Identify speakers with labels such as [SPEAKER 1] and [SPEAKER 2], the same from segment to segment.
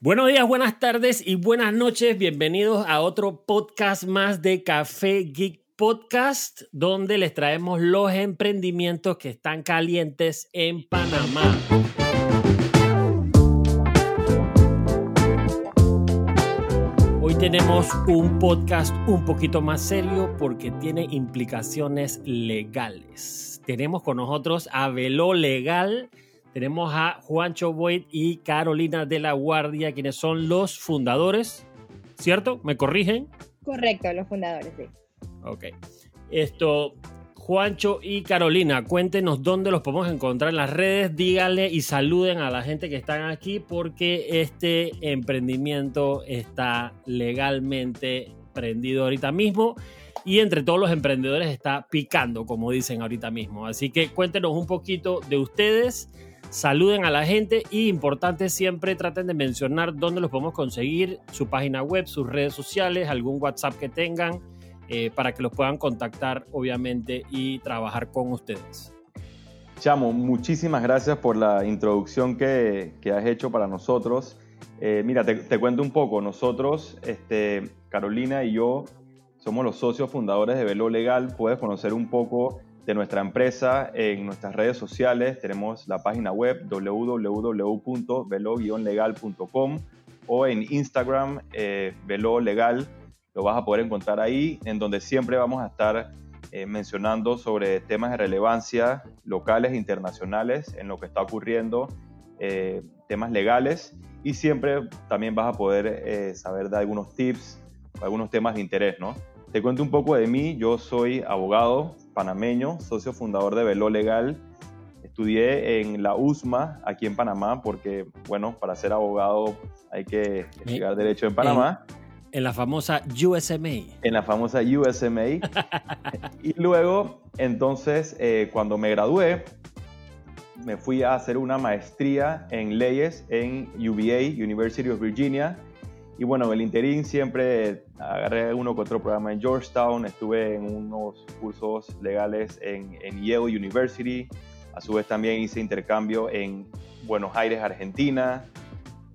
[SPEAKER 1] Buenos días, buenas tardes y buenas noches. Bienvenidos a otro podcast más de Café Geek Podcast, donde les traemos los emprendimientos que están calientes en Panamá. Hoy tenemos un podcast un poquito más serio porque tiene implicaciones legales. Tenemos con nosotros a Velo Legal tenemos a Juancho Boyd y Carolina de la Guardia, quienes son los fundadores, ¿cierto? ¿Me corrigen?
[SPEAKER 2] Correcto, los fundadores, sí.
[SPEAKER 1] Ok. Esto, Juancho y Carolina, cuéntenos dónde los podemos encontrar en las redes, díganle y saluden a la gente que están aquí porque este emprendimiento está legalmente prendido ahorita mismo y entre todos los emprendedores está picando, como dicen ahorita mismo. Así que cuéntenos un poquito de ustedes saluden a la gente y importante siempre traten de mencionar dónde los podemos conseguir, su página web, sus redes sociales, algún WhatsApp que tengan eh, para que los puedan contactar obviamente y trabajar con ustedes.
[SPEAKER 3] Chamo, muchísimas gracias por la introducción que, has hecho para nosotros. Eh, mira, te, cuento un poco. Nosotros, este, Carolina y yo, somos los socios fundadores de Velo Legal. Puedes conocer un poco de nuestra empresa en nuestras redes sociales. Tenemos la página web www.velo-legal.com o en Instagram, eh, Velo Legal. Lo vas a poder encontrar ahí, en donde siempre vamos a estar eh, mencionando sobre temas de relevancia locales e internacionales en lo que está ocurriendo, eh, temas legales y siempre también vas a poder eh, saber de algunos tips, algunos temas de interés, ¿no? Te cuento un poco de mí. Yo soy abogado panameño, socio fundador de Velo Legal. Estudié en la USMA, aquí en Panamá, porque, bueno, para ser abogado hay que estudiar Derecho en Panamá.
[SPEAKER 1] En, la famosa USMA.
[SPEAKER 3] En la famosa USMA. y luego, entonces, eh, cuando me gradué, me fui a hacer una maestría en leyes en UVA, University of Virginia, y bueno, el interín siempre agarré uno que otro programa en Georgetown, estuve en unos cursos legales en, Yale University, a su vez también hice intercambio en Buenos Aires, Argentina,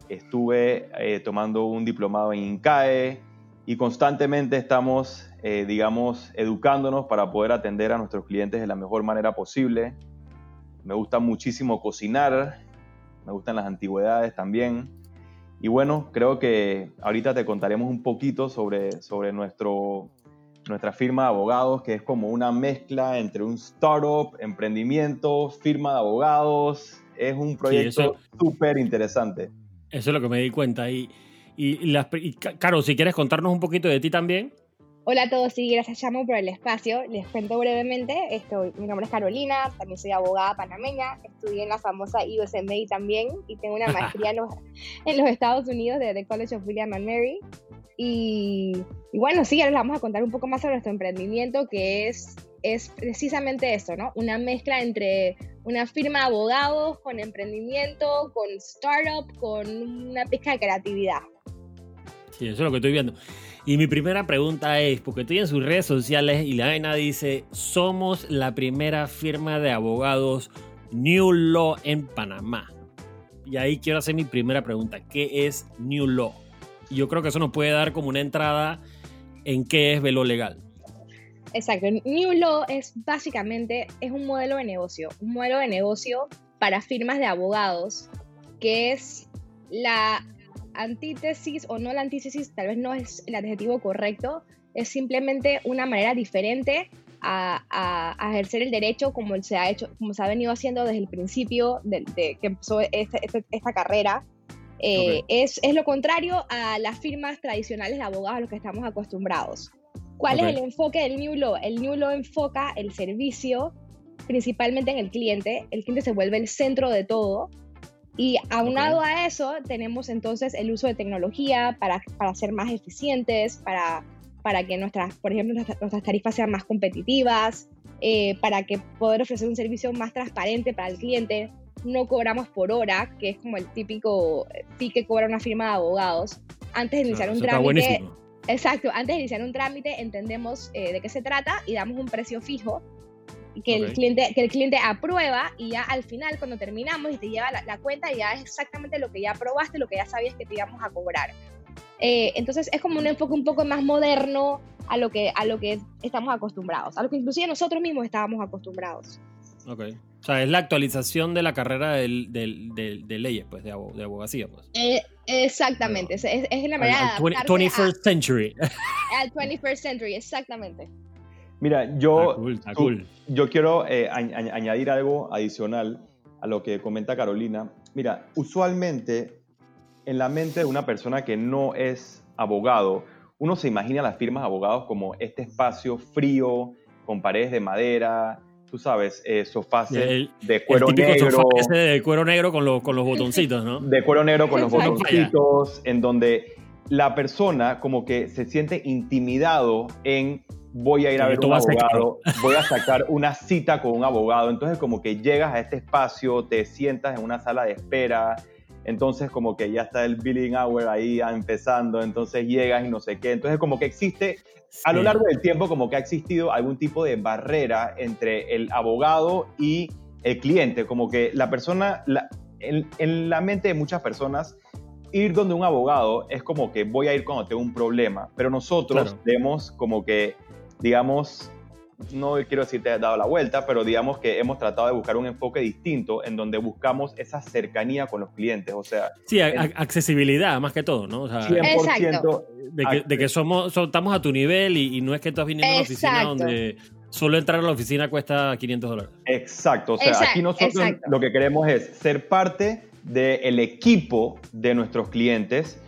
[SPEAKER 3] estuve eh, tomando un diplomado en INCAE. Y constantemente estamos, eh, digamos, educándonos para poder atender a nuestros clientes de la mejor manera posible. Me gusta muchísimo cocinar, me gustan las antigüedades también. Y bueno, creo que ahorita te contaremos un poquito sobre, sobre nuestro, nuestra firma de abogados, que es como una mezcla entre un startup, emprendimiento, firma de abogados. Es un proyecto súper interesante.
[SPEAKER 1] Eso es lo que me di cuenta. Y, y, y, Caro, si quieres contarnos un poquito de ti también.
[SPEAKER 2] Hola a todos, sí, gracias Chamo por el espacio. Les cuento brevemente, esto, mi nombre es Carolina, también soy abogada panameña, estudié en la famosa USMA también y tengo una maestría en, los, en los, Estados Unidos de The College of William and Mary. Y, bueno, sí, ahora les vamos a contar un poco más sobre nuestro emprendimiento que es, es precisamente eso, ¿no? Una mezcla entre una firma de abogados con emprendimiento, con startup, con una pizca de creatividad.
[SPEAKER 1] Sí, eso es lo que estoy viendo. Y mi primera pregunta es, porque estoy en sus redes sociales y la vaina dice, somos la primera firma de abogados New Law en Panamá. Y ahí quiero hacer mi primera pregunta, ¿qué es New Law? Y yo creo que eso nos puede dar como una entrada en qué es velo legal.
[SPEAKER 2] Exacto, New Law es básicamente es un modelo de negocio, un modelo de negocio para firmas de abogados que es la antítesis o no la antítesis, tal vez no es el adjetivo correcto, es simplemente una manera diferente a, ejercer el derecho como se ha hecho, como se ha venido haciendo desde el principio de, que empezó esta, esta, carrera. Eh, es, es, lo contrario a las firmas tradicionales de abogados a los que estamos acostumbrados. ¿Cuál es el enfoque del New Law? El New Law enfoca el servicio principalmente en el cliente. El cliente se vuelve el centro de todo y aunado a eso, tenemos entonces el uso de tecnología para, para ser más eficientes, para, para que nuestras, por ejemplo, nuestras, tarifas sean más competitivas, eh, para que poder ofrecer un servicio más transparente para el cliente. No cobramos por hora, que es como el típico fee que cobra una firma de abogados. Antes de iniciar un trámite. Exacto, antes de iniciar un trámite entendemos eh, de qué se trata y damos un precio fijo que, el
[SPEAKER 1] Ok.
[SPEAKER 2] cliente, que el cliente aprueba y ya al final, cuando terminamos y te lleva la, la cuenta, ya es exactamente lo que ya aprobaste, lo que ya sabías que te íbamos a cobrar. Eh, entonces es como un enfoque un poco más moderno a lo, que, a lo que estamos acostumbrados, a lo que inclusive nosotros mismos estábamos acostumbrados.
[SPEAKER 1] Ok. O sea, es la actualización de la carrera del- del- del- de leyes, pues, de, abo- de abogacía, pues.
[SPEAKER 2] Eh, exactamente, es, es- es la
[SPEAKER 1] Al,
[SPEAKER 2] manera de
[SPEAKER 1] al 20
[SPEAKER 2] adaptarse
[SPEAKER 1] 21st century.
[SPEAKER 2] a- al 21st century, exactamente.
[SPEAKER 3] Mira, yo,
[SPEAKER 1] Está cool, está
[SPEAKER 3] tú-
[SPEAKER 1] cool.
[SPEAKER 3] yo quiero eh, añ- añ- añadir algo adicional a lo que comenta Carolina. Mira, usualmente en la mente de una persona que no es abogado, uno se imagina las firmas de abogados como este espacio frío, con paredes de madera, tú sabes, eh, sofás
[SPEAKER 1] El-
[SPEAKER 3] de cuero negro.
[SPEAKER 1] sofá ese de cuero negro con los, con los botoncitos, ¿no?
[SPEAKER 3] de cuero negro con los botoncitos, en donde la persona como que se siente intimidado en voy a ir a ver un
[SPEAKER 1] a
[SPEAKER 3] abogado, voy a sacar una cita con un abogado, entonces como que llegas a este espacio, te sientas en una sala de espera, entonces como que ya está el billing hour ahí empezando, entonces llegas y no sé qué, entonces como que existe a lo largo del tiempo como que ha existido algún tipo de barrera entre el abogado y el cliente, como que la persona, la- en, en la mente de muchas personas, ir donde un abogado es como que voy a ir cuando tengo un problema, pero nosotros
[SPEAKER 1] Claro.
[SPEAKER 3] hemos como que, digamos, no quiero decir te has dado la vuelta, pero digamos que hemos tratado de buscar un enfoque distinto en donde buscamos esa cercanía con los clientes, o sea,
[SPEAKER 1] Sí, a- a- accesibilidad más que todo, ¿no? O sea,
[SPEAKER 3] 100%
[SPEAKER 1] de que, de que somos, so- estamos a tu nivel y, y no es que estás viniendo a una oficina
[SPEAKER 2] Exacto.
[SPEAKER 1] donde solo entrar a la oficina cuesta 500 dólares.
[SPEAKER 3] Exacto, o sea,
[SPEAKER 2] Exacto,
[SPEAKER 3] aquí nosotros
[SPEAKER 2] exacto.
[SPEAKER 3] lo que queremos es ser parte del equipo de nuestros clientes,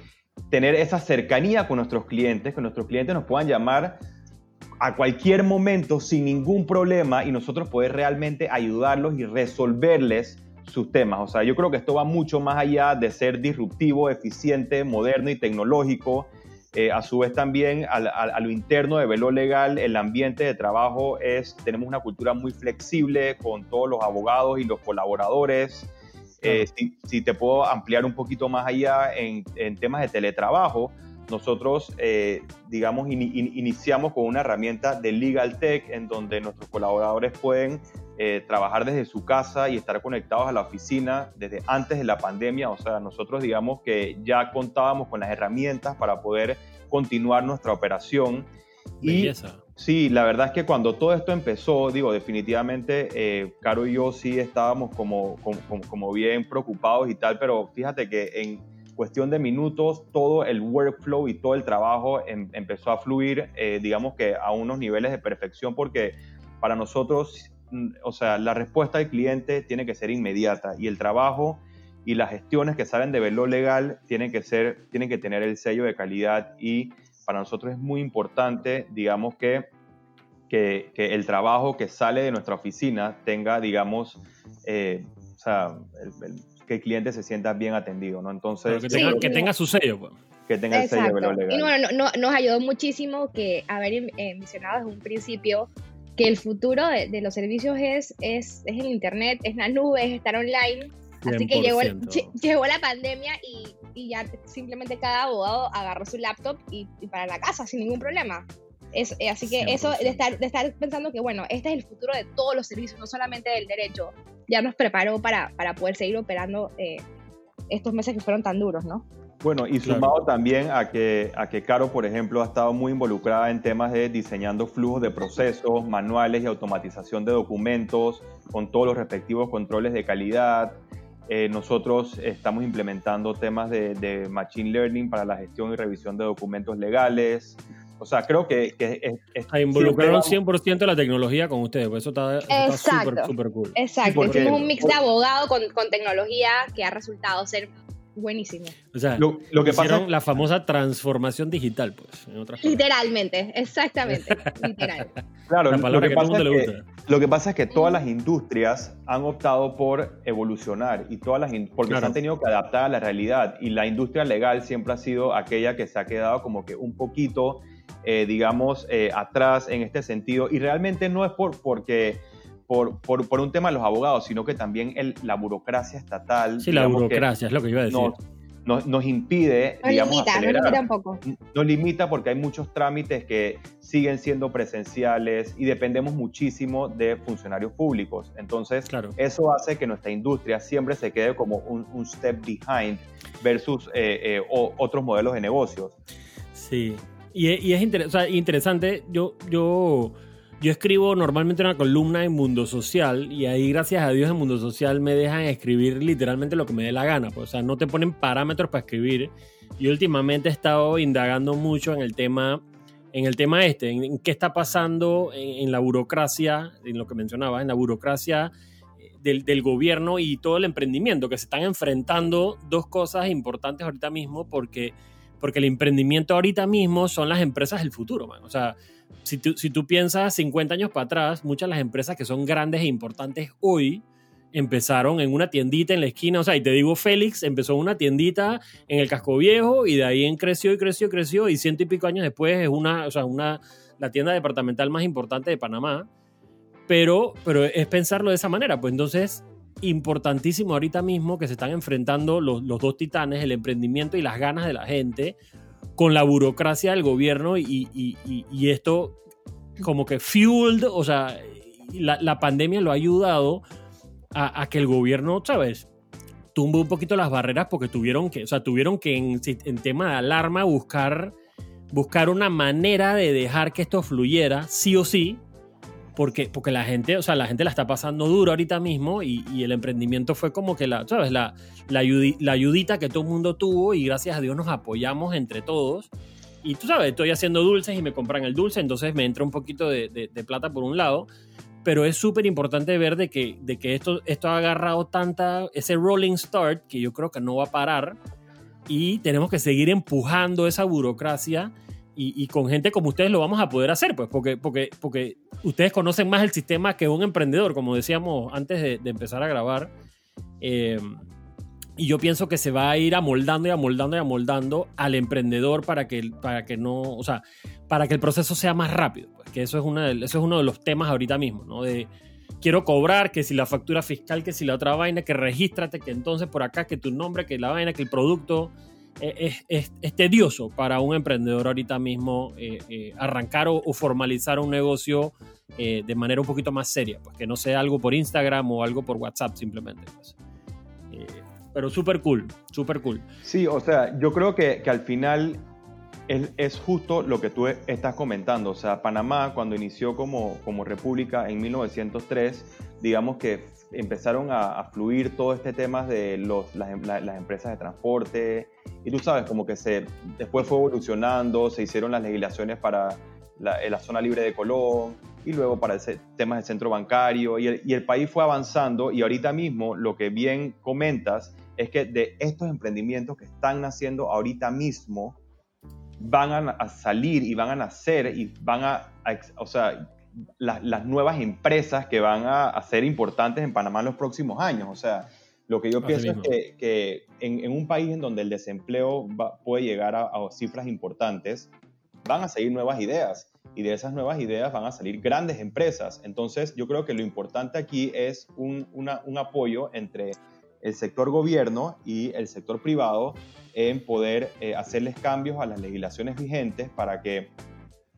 [SPEAKER 3] tener esa cercanía con nuestros clientes, que nuestros clientes nos puedan llamar a cualquier momento sin ningún problema y nosotros poder realmente ayudarlos y resolverles sus temas. O sea, yo creo que esto va mucho más allá de ser disruptivo, eficiente, moderno y tecnológico. Eh, a su vez también a, lo interno de Velo Legal, el ambiente de trabajo es, tenemos una cultura muy flexible con todos los abogados y los colaboradores. Eh, si, si te puedo ampliar un poquito más allá en, en temas de teletrabajo, nosotros, eh, digamos, ini- in- iniciamos con una herramienta de Legal Tech en donde nuestros colaboradores pueden eh, trabajar desde su casa y estar conectados a la oficina desde antes de la pandemia. O sea, nosotros digamos que ya contábamos con las herramientas para poder continuar nuestra operación. Y
[SPEAKER 1] Belleza.
[SPEAKER 3] Sí, la verdad es que cuando todo esto empezó, digo, definitivamente eh, Caro y yo sí estábamos como- como bien preocupados y tal, pero fíjate que en cuestión de minutos todo el workflow y todo el trabajo em- empezó a fluir, eh, digamos que a unos niveles de perfección, porque para nosotros, mm, o sea, la respuesta del cliente tiene que ser inmediata y el trabajo y las gestiones que salen de Velo Legal tienen que, ser, tienen que tener el sello de calidad y para nosotros es muy importante, digamos, que, que, que el trabajo que sale de nuestra oficina tenga, digamos, eh, o sea, el- el- que el cliente se sienta bien atendido, ¿no? Entonces,
[SPEAKER 1] que,
[SPEAKER 2] Sí.
[SPEAKER 1] tenga, que tenga su sello. pues.
[SPEAKER 3] que tenga el sello de
[SPEAKER 2] Exacto.
[SPEAKER 3] Velo
[SPEAKER 2] Y
[SPEAKER 3] Legal.
[SPEAKER 2] bueno, no, no- nos ayudó muchísimo que haber eh, mencionado desde un principio que el futuro de, de los servicios es, es, es el Internet, es la nube, es estar online. Así que llegó,
[SPEAKER 1] 100%.
[SPEAKER 2] llegó la pandemia y, y ya simplemente cada abogado agarró su laptop y, y para la casa sin ningún problema. Es, eh, así que eso
[SPEAKER 1] 100%.
[SPEAKER 2] de estar, de estar pensando que, bueno, este es el futuro de todos los servicios, no solamente del derecho, ya nos preparó para, para poder seguir operando eh, estos meses que fueron tan duros, ¿no?
[SPEAKER 3] Bueno, y
[SPEAKER 1] Claro.
[SPEAKER 3] sumado también a que, a que Caro, por ejemplo, ha estado muy involucrada en temas de diseñando flujos de procesos, manuales y automatización de documentos con todos los respectivos controles de calidad. Eh, nosotros estamos implementando temas de, de Machine Learning para la gestión y revisión de documentos legales. O sea, creo que, que es, es-
[SPEAKER 1] A involucraron
[SPEAKER 3] siempre
[SPEAKER 1] 100% la tecnología con ustedes, pues eso está súper, súper cool.
[SPEAKER 2] Exacto,
[SPEAKER 3] porque-
[SPEAKER 2] hicimos un mix de abogado con, con tecnología que ha resultado ser buenísimo.
[SPEAKER 1] O sea,
[SPEAKER 3] Lo, lo que pasa
[SPEAKER 1] hicieron la famosa transformación digital, pues, en otras.
[SPEAKER 2] Literalmente, exactamente, literal.
[SPEAKER 3] Claro,
[SPEAKER 1] La
[SPEAKER 3] lo que,
[SPEAKER 1] que,
[SPEAKER 3] pasa es
[SPEAKER 1] le
[SPEAKER 3] que,
[SPEAKER 1] gusta.
[SPEAKER 3] lo que pasa es que todas las industrias han optado por evolucionar y todas las in- porque
[SPEAKER 1] Claro.
[SPEAKER 3] se han tenido que adaptar a la realidad y la industria legal siempre ha sido aquella que se ha quedado como que un poquito, eh, digamos, eh, atrás en este sentido y realmente no es por porque por, por, por un tema de los abogados, sino que también el- la burocracia estatal.
[SPEAKER 1] Sí, la burocracia, es lo que iba a decir.
[SPEAKER 3] nos, nos, nos impide,
[SPEAKER 2] Nos
[SPEAKER 3] digamos,
[SPEAKER 2] limita, nos
[SPEAKER 3] acelerar.
[SPEAKER 2] limita un poco.
[SPEAKER 3] Nos limita porque hay muchos trámites que siguen siendo presenciales y dependemos muchísimo de funcionarios públicos. Entonces,
[SPEAKER 1] Claro.
[SPEAKER 3] eso hace que nuestra industria siempre se quede como un, un step behind versus eh, eh, o- otros modelos de negocios.
[SPEAKER 1] Sí. Y, es- y es inter- o sea, interesante. Yo, yo, yo escribo normalmente una columna en Mundo Social y ahí, gracias a Dios, en Mundo Social me dejan escribir literalmente lo que me dé la gana. pues, o sea, no te ponen parámetros para escribir. Y últimamente he estado indagando mucho en el tema, en el tema este, en, en qué está pasando en, en la burocracia, en lo que mencionabas, en la burocracia eh, del, del gobierno y todo el emprendimiento, que se están enfrentando dos cosas importantes ahorita mismo porque porque el emprendimiento ahorita mismo son las empresas del futuro, man. O sea, si tú, si tú piensas 50 años para atrás, muchas de las empresas que son grandes e importantes hoy empezaron en una tiendita en la esquina. O sea, y te digo, Félix empezó en una tiendita en el casco viejo y de ahí en creció y creció y creció y ciento y pico años después es una, o sea, una, la tienda departamental más importante de Panamá. Pero, pero es pensarlo de esa manera. Pues entonces, importantísimo ahorita mismo que se están enfrentando los, los dos titanes, el emprendimiento y las ganas de la gente, con la burocracia del gobierno y, y- esto como que fueled, o sea, la, la pandemia lo ha ayudado a, a que el gobierno, ¿sabes? Tumbe un poquito las barreras porque tuvieron que, o sea, tuvieron que en, en tema de alarma buscar, buscar una manera de dejar que esto fluyera, sí o sí, porque, porque la gente, o sea, la gente la está pasando duro ahorita mismo y, el emprendimiento fue como que la, ¿sabes? La, la, ayudi- la ayudita que todo el mundo tuvo y gracias a Dios nos apoyamos entre todos. Y tú sabes, estoy haciendo dulces y me compran el dulce, entonces me entra un poquito de plata por un lado. Pero es súper importante ver de que, de que esto, esto ha agarrado tanta, ese rolling start que yo creo que no va a parar y tenemos que seguir empujando esa burocracia y, con gente como ustedes lo vamos a poder hacer, pues, porque, porque, porque ustedes conocen más el sistema que un emprendedor, como decíamos antes de, empezar a grabar. Eh, y yo pienso que se va a ir amoldando y amoldando y amoldando al emprendedor para que, para que no, o sea, para que el proceso sea más rápido. Pues, que eso es, una eso es uno de los temas ahorita mismo, ¿no? De quiero cobrar, que si la factura fiscal, que si la otra vaina, que regístrate, que entonces por acá, que tu nombre, que la vaina, que el producto. Eh, Es, es- tedioso para un emprendedor ahorita mismo eh, eh, arrancar o, formalizar un negocio eh, de manera un poquito más seria, pues que no sea algo por Instagram o algo por WhatsApp simplemente. pues. Eh, pero súper cool, súper cool.
[SPEAKER 3] Sí, o sea, yo creo que, que al final es, es justo lo que tú estás comentando. O sea, Panamá cuando inició como, como república en 1903, digamos que empezaron a, fluir todo este tema de em- la- las empresas de transporte. Y tú sabes, como que se, después fue evolucionando, se hicieron las legislaciones para la, zona libre de Colón y luego para ese, temas del centro bancario. Y el, el país fue avanzando y ahorita mismo lo que bien comentas es que de estos emprendimientos que están naciendo ahorita mismo van a, salir y van a nacer y van a, a o sea, la- las nuevas empresas que van a, a ser importantes en Panamá en los próximos años. O sea, lo que yo
[SPEAKER 1] Así
[SPEAKER 3] pienso
[SPEAKER 1] mismo.
[SPEAKER 3] es que, que en, en un país en donde el desempleo va- puede llegar a, a cifras importantes, van a salir nuevas ideas y de esas nuevas ideas van a salir grandes empresas. Entonces, yo creo que lo importante aquí es un, una- un apoyo entre el sector gobierno y el sector privado en poder eh, hacerles cambios a las legislaciones vigentes para que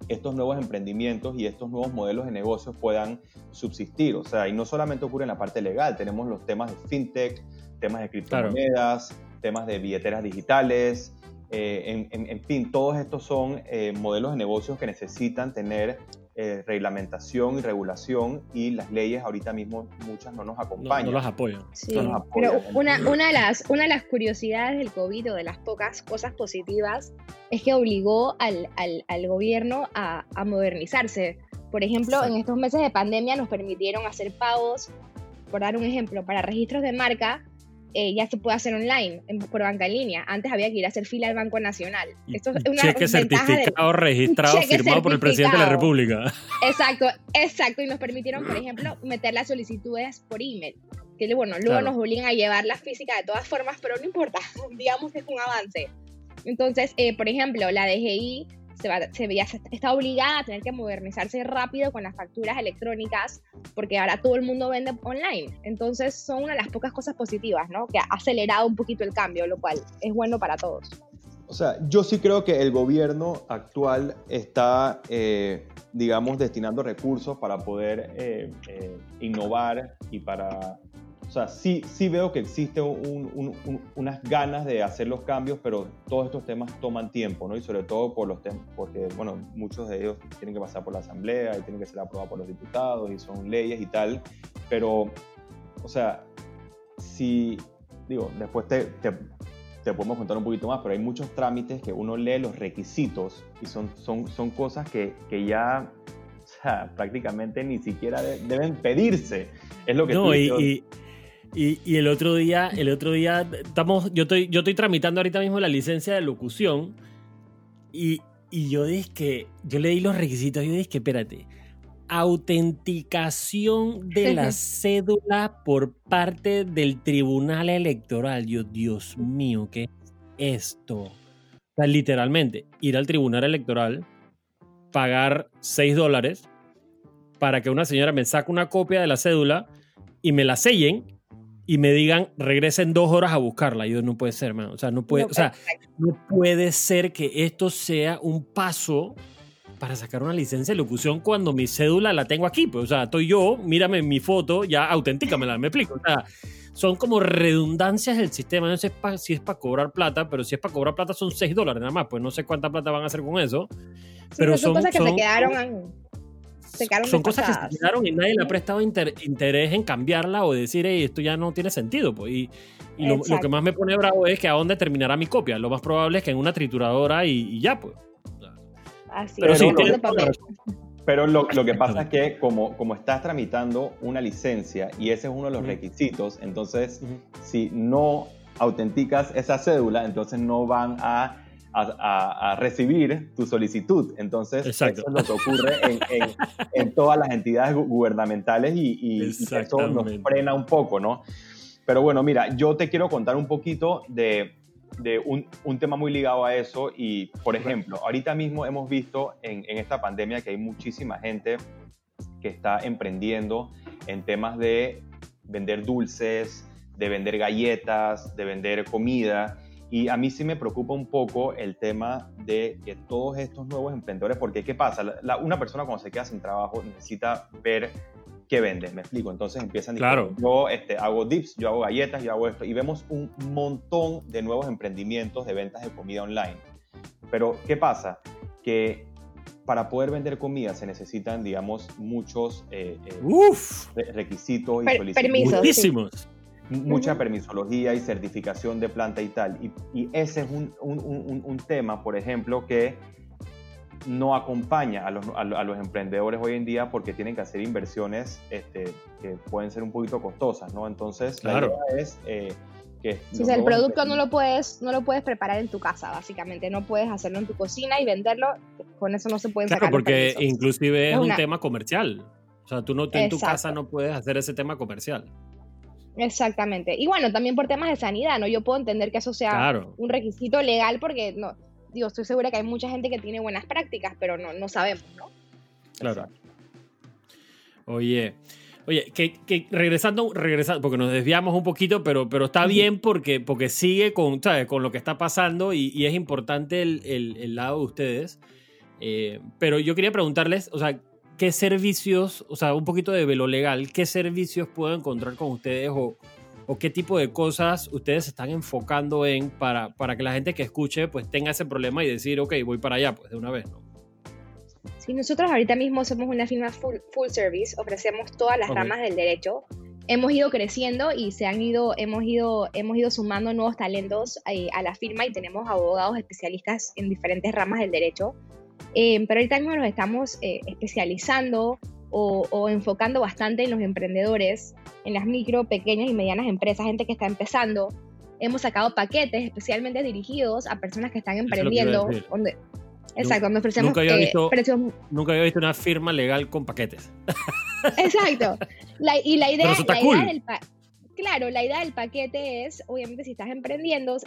[SPEAKER 3] estos nuevos emprendimientos y estos nuevos modelos de negocios puedan subsistir. O sea, y no solamente ocurre en la parte legal, tenemos los temas de fintech, temas de criptomonedas, temas de billeteras digitales, eh, en, en- en fin, todos estos son eh, modelos de negocios que necesitan tener eh, reglamentación y regulación y las leyes ahorita mismo muchas no nos
[SPEAKER 1] No,
[SPEAKER 3] acompañan.
[SPEAKER 1] no los apoyan.
[SPEAKER 2] Sí,
[SPEAKER 3] No nos apoyan.
[SPEAKER 2] pero una, una, de las, una de las curiosidades del COVID o de las pocas cosas positivas es que obligó al, al, al gobierno a, a modernizarse. Por ejemplo, en estos meses de pandemia nos permitieron hacer pagos, por dar un ejemplo, para registros de marca, eh, ya se puede hacer online, en- por banca en línea. Antes había que ir a hacer fila al Banco Nacional. Esto es una
[SPEAKER 1] cheque
[SPEAKER 2] del-
[SPEAKER 1] certificado registrado
[SPEAKER 2] cheque
[SPEAKER 1] firmado por el presidente de la
[SPEAKER 2] certificado.
[SPEAKER 1] República.
[SPEAKER 2] Exacto, exacto. Y nos permitieron, por ejemplo, meter las solicitudes por email. Que bueno, luego
[SPEAKER 1] Claro.
[SPEAKER 2] nos obligan a llevar la física de todas formas, pero no importa. Digamos que es un avance. Entonces, eh, por ejemplo, la DGI se, va, está obligada a tener que modernizarse rápido con las facturas electrónicas, porque ahora todo el mundo vende online. Entonces son una de las pocas cosas positivas, ¿no? Que ha acelerado un poquito el cambio, lo cual es bueno para todos.
[SPEAKER 3] O sea, yo sí creo que el gobierno actual está, eh, digamos, destinando recursos para poder eh, eh, innovar y para... O sea, sí, sí veo que existe unas ganas de hacer los cambios, pero todos estos temas toman tiempo, ¿no? Y sobre todo por los temas, porque, bueno, muchos de ellos tienen que pasar por la Asamblea y tienen que ser aprobados por los diputados y son leyes y tal. Pero, o sea, si, digo, después te, te te podemos contar un poquito más, pero hay muchos trámites que uno lee los requisitos y son, son, son cosas que, que ya o sea, prácticamente ni siquiera deben pedirse. Es lo que
[SPEAKER 1] no, y, y, y, el otro día, el otro día estamos, yo estoy, yo estoy tramitando ahorita mismo la licencia de locución y, y yo dije que, yo leí los requisitos yo dije que, espérate, autenticación de la cédula por parte del Tribunal Electoral. Yo, Dios mío, ¿qué es esto? O sea, literalmente, ir al Tribunal Electoral, pagar 6 dólares para que una señora me saque una copia de la cédula y me la sellen y me digan regresen dos horas a buscarla. Yo no puede ser, man. O sea, no puede, o sea, no puede ser que esto sea un paso para sacar una licencia de locución cuando mi cédula la tengo aquí. Pues, o sea, estoy yo, mírame mi foto, ya auténticamela, me explico. O sea, son como redundancias del sistema. No sé si es para cobrar plata, pero si es para cobrar plata son 6 dólares nada más. Pues no sé cuánta plata van a hacer con eso. pero son,
[SPEAKER 2] cosas que se quedaron.
[SPEAKER 1] Son cosas que se quedaron y nadie le ha prestado interés en cambiarla o decir, hey, esto ya no tiene sentido. Pues. Y, lo, que más me pone bravo es que a dónde terminará mi copia. Lo más probable es que en una trituradora y ya, pues
[SPEAKER 2] pero sí,
[SPEAKER 3] pero lo, lo, que pasa es que como, como estás tramitando una licencia y ese es uno de los requisitos, entonces si no autenticas esa cédula, entonces no van a, a, a, recibir tu solicitud. Entonces eso es lo que ocurre en, en, en todas las entidades gubernamentales y, y, y eso nos frena un poco, ¿no? Pero bueno, mira, yo te quiero contar un poquito de de un, un, tema muy ligado a eso y, por ejemplo, ahorita mismo hemos visto en, en, esta pandemia que hay muchísima gente que está emprendiendo en temas de vender dulces, de vender galletas, de vender comida. Y a mí sí me preocupa un poco el tema de que todos estos nuevos emprendedores, porque ¿qué pasa? La, una persona cuando se queda sin trabajo necesita ver ¿qué vende? Me explico. Entonces empiezan
[SPEAKER 1] claro.
[SPEAKER 3] yo este, hago dips, yo hago galletas, yo hago esto. Y vemos un montón de nuevos emprendimientos de ventas de comida online. Pero, ¿qué pasa? Que para poder vender comida se necesitan, digamos, muchos eh, eh, requisitos y
[SPEAKER 2] per Permisos.
[SPEAKER 3] Mucha permisología y certificación de planta y tal. Y, y ese es un, un, un, un tema, por ejemplo, que no acompaña a los, a, los, emprendedores hoy en día porque tienen que hacer inversiones este, que pueden ser un poquito costosas, ¿no? Entonces,
[SPEAKER 1] claro.
[SPEAKER 3] la idea es eh, que...
[SPEAKER 2] Si el producto no lo, puedes, no lo puedes preparar en tu casa, básicamente, no puedes hacerlo en tu cocina y venderlo, con eso no se puede
[SPEAKER 1] Claro, porque inclusive es, un tema comercial. O sea, tú, no, en tu casa no puedes hacer ese tema comercial.
[SPEAKER 2] Exactamente. Y bueno, también por temas de sanidad, ¿no? Yo puedo entender que eso sea un requisito legal porque no, digo, estoy segura que hay mucha gente que tiene buenas prácticas, pero no, no sabemos, ¿no?
[SPEAKER 1] Claro. Oye, oye, que, regresando, regresando, porque nos desviamos un poquito, pero, pero está bien porque, porque sigue con, con lo que está pasando y, es importante el, el, lado de ustedes. Eh, pero yo quería preguntarles, o sea, ¿qué servicios, o sea, un poquito de velo legal, qué servicios puedo encontrar con ustedes o, o qué tipo de cosas ustedes se están enfocando en para, para que la gente que escuche pues tenga ese problema y decir, ok, voy para allá pues de una vez, ¿no?
[SPEAKER 2] Sí, nosotros ahorita mismo somos una firma full, full service, ofrecemos todas las ramas del derecho. Hemos ido creciendo y se han ido, hemos ido, hemos ido sumando nuevos talentos eh, a la firma y tenemos abogados especialistas en diferentes ramas del derecho. Eh, pero ahorita mismo nos estamos eh, especializando o, enfocando bastante en los emprendedores, en las micro, pequeñas y medianas empresas, gente que está empezando. Hemos sacado paquetes especialmente dirigidos a personas que están emprendiendo. Donde, exacto, donde ofrecemos
[SPEAKER 1] nunca había, visto, precios... nunca había visto una firma legal con paquetes.
[SPEAKER 2] Exacto. y la idea, la idea del Claro, la idea del paquete es, obviamente, si estás emprendiendo,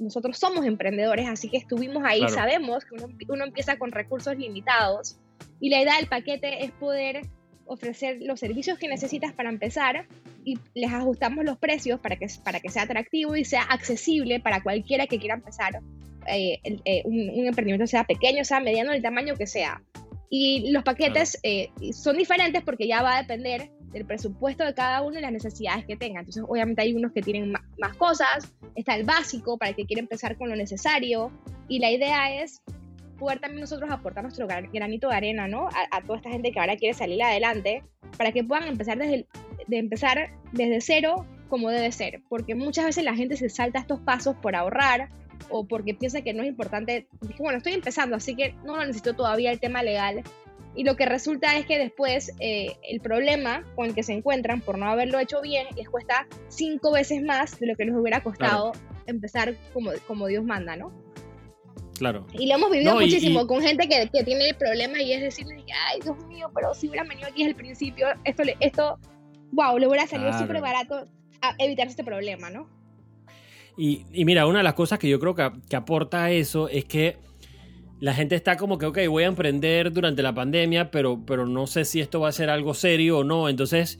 [SPEAKER 2] nosotros somos emprendedores, así que estuvimos ahí, sabemos que uno, empieza con recursos limitados y la idea del paquete es poder ofrecer los servicios que necesitas para empezar y les ajustamos los precios para que, para que sea atractivo y sea accesible para cualquiera que quiera empezar eh, eh, un, emprendimiento, sea pequeño, sea mediano, el tamaño que sea. Y los paquetes eh, son diferentes porque ya va a depender del presupuesto de cada uno y las necesidades que tenga. Entonces, obviamente hay unos que tienen más, cosas, está el básico para el que quiere empezar con lo necesario y la idea es poder también nosotros aportar nuestro granito de arena, ¿no? A, toda esta gente que ahora quiere salir adelante para que puedan empezar desde, de empezar desde cero como debe ser, porque muchas veces la gente se salta estos pasos por ahorrar o porque piensa que no es importante. Bueno, estoy empezando, así que no necesito todavía el tema legal y lo que resulta es que después eh, el problema con el que se encuentran por no haberlo hecho bien les cuesta cinco veces más de lo que les hubiera costado empezar como, como Dios manda, ¿no?
[SPEAKER 1] Claro.
[SPEAKER 2] Y lo hemos vivido muchísimo con gente que, que, tiene el problema y es decirles, ay, Dios mío, pero si hubieran venido aquí desde el principio, esto, esto wow, le hubiera salido súper barato a evitar este problema, ¿no?
[SPEAKER 1] Y, y, mira, una de las cosas que yo creo que, que aporta eso es que la gente está como que, ok, voy a emprender durante la pandemia, pero, pero no sé si esto va a ser algo serio o no. Entonces,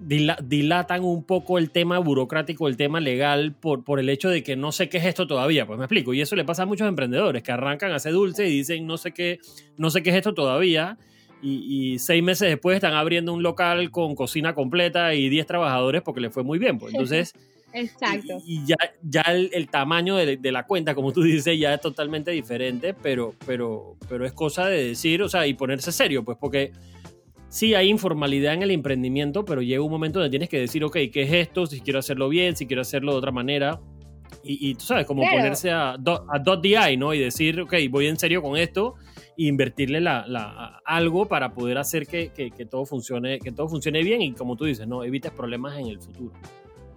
[SPEAKER 1] dilatan un poco el tema burocrático, el tema legal, por, por el hecho de que no sé qué es esto todavía. Pues me explico. Y eso le pasa a muchos emprendedores que arrancan a hacer dulce y dicen, no sé qué, no sé qué es esto todavía. Y, seis meses después están abriendo un local con cocina completa y 10 trabajadores porque le fue muy bien. Pues entonces.
[SPEAKER 2] Exacto.
[SPEAKER 1] Y, ya, ya el, tamaño de, la cuenta, como tú dices, ya es totalmente diferente, pero, pero, pero es cosa de decir, o sea, y ponerse serio, pues porque sí hay informalidad en el emprendimiento, pero llega un momento donde tienes que decir, ok, ¿qué es esto? Si quiero hacerlo bien, si quiero hacerlo de otra manera. Y, tú sabes, como ponerse a, a dot the ¿no? Y decir, ok, voy en serio con esto e invertirle la, algo para poder hacer que, que, que, todo funcione, que todo funcione bien y como tú dices, ¿no? Evites problemas en el futuro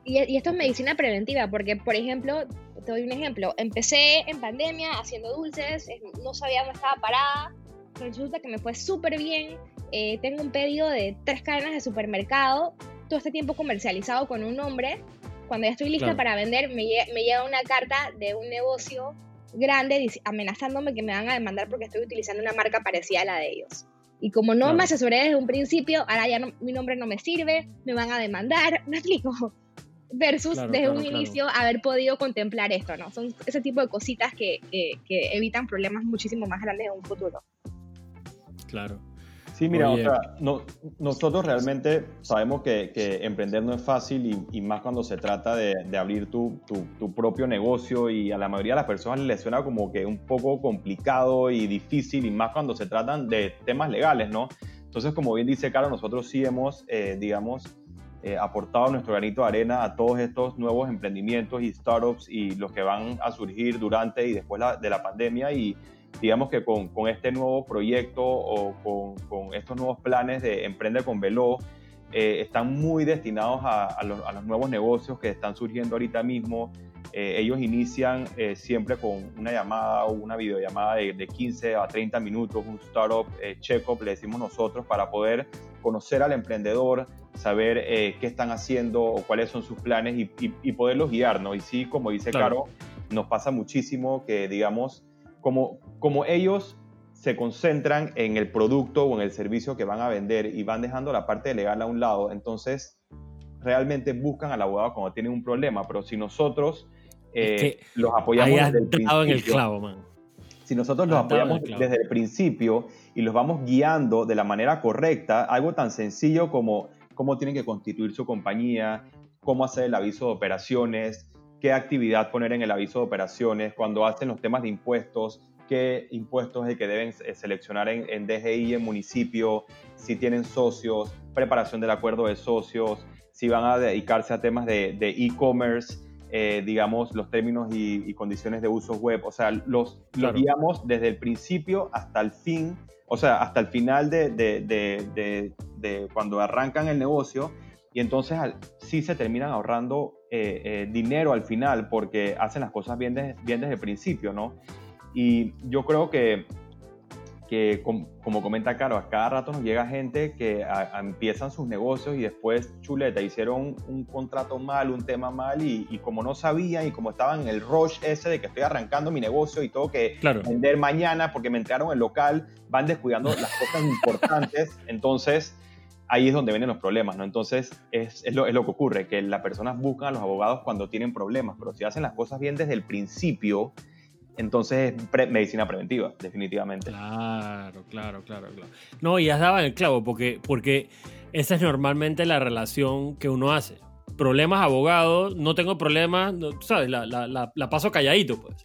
[SPEAKER 2] y, esto es medicina preventiva, porque, por ejemplo, te doy un ejemplo. Empecé en pandemia haciendo dulces, no sabía dónde estaba parada, resulta que me fue súper bien. Eh, tengo un pedido de tres cadenas de supermercado, todo este tiempo comercializado con un nombre. Cuando ya estoy lista para vender, me, me llega una carta de un negocio grande amenazándome que me van a demandar porque estoy utilizando una marca parecida a la de ellos. Y como no me asesoré desde un principio, ahora ya mi nombre no me sirve, me van a demandar, me explico versus desde un inicio haber podido contemplar esto, ¿no? Son ese tipo de cositas que, que, evitan problemas muchísimo más grandes en un futuro.
[SPEAKER 1] Claro.
[SPEAKER 3] Sí, mira, o sea, no, nosotros realmente sabemos que, que, emprender no es fácil y, y más cuando se trata de, de abrir tu, tu, tu, propio negocio y a la mayoría de las personas les suena como que un poco complicado y difícil y más cuando se tratan de temas legales, ¿no? Entonces, como bien dice Carlos, nosotros sí hemos, eh, digamos, eh, aportado nuestro granito de arena a todos estos nuevos emprendimientos y startups y los que van a surgir durante y después de la pandemia y digamos que con, con este nuevo proyecto o con, con, estos nuevos planes de Emprende con Velo, eh, están muy destinados a, a, los, a, los, nuevos negocios que están surgiendo ahorita mismo. Eh, ellos inician siempre con una llamada o una videollamada de, de 15 a 30 minutos, un startup check-up, le decimos nosotros, para poder conocer al emprendedor, saber eh, qué están haciendo o cuáles son sus planes y, poderlos guiar, ¿no? Y sí, como dice Caro, nos pasa muchísimo que, digamos, como, como ellos se concentran en el producto o en el servicio que van a vender y van dejando la parte legal a un lado, entonces realmente buscan al abogado cuando tienen un problema, pero si nosotros eh, los apoyamos
[SPEAKER 1] desde el principio, en el clavo, man.
[SPEAKER 3] Si nosotros los apoyamos desde el principio y los vamos guiando de la manera correcta, algo tan sencillo como cómo tienen que constituir su compañía, cómo hacer el aviso de operaciones, qué actividad poner en el aviso de operaciones, cuando hacen los temas de impuestos, qué impuestos es el que deben eh, seleccionar en, DGI y en municipio, si tienen socios, preparación del acuerdo de socios, si van a dedicarse a temas de e-commerce, eh, digamos, los términos y, condiciones de uso web. O sea, los, guiamos desde el principio hasta el fin, o sea, hasta el final de, de cuando arrancan el negocio y entonces sí se terminan ahorrando eh, eh, dinero al final porque hacen las cosas bien, bien desde el principio, ¿no? Y yo creo que, que, como comenta Caro, a cada rato nos llega gente que empiezan sus negocios y después, chuleta, hicieron un contrato mal, un tema mal y, como no sabían y como estaban en el rush ese de que estoy arrancando mi negocio y tengo que vender mañana porque me entraron el local, van descuidando las cosas importantes. Entonces, ahí es donde vienen los problemas, ¿no? Entonces, es, es, lo, es, lo, que ocurre, que las personas buscan a los abogados cuando tienen problemas, pero si hacen las cosas bien desde el principio, entonces es medicina preventiva, definitivamente.
[SPEAKER 1] Claro, claro, claro, claro. No, y has dado el clavo, porque, porque esa es normalmente la relación que uno hace. Problemas, abogados, no tengo problemas, ¿sabes? La, la, la, paso calladito, pues.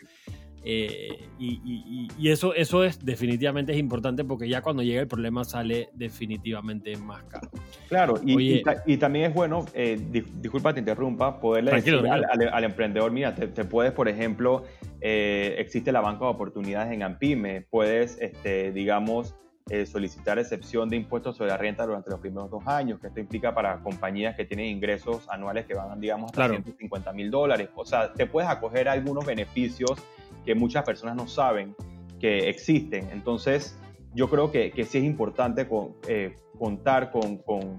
[SPEAKER 1] Eh, y, eso, eso es definitivamente es importante porque ya cuando llega el problema sale definitivamente más caro.
[SPEAKER 3] Claro, y, también es bueno, eh, disculpa te interrumpa, poderle decir al, emprendedor, mira, te, puedes, por ejemplo, eh, existe la banca de oportunidades en AMPIME, puedes, este, digamos, solicitar excepción de impuestos sobre la renta durante los primeros dos años, que esto implica para compañías que tienen ingresos anuales que van, digamos, hasta 150 mil dólares. O sea, te puedes acoger a algunos beneficios que muchas personas no saben que existen. Entonces, yo creo que, que sí es importante eh, contar con, con,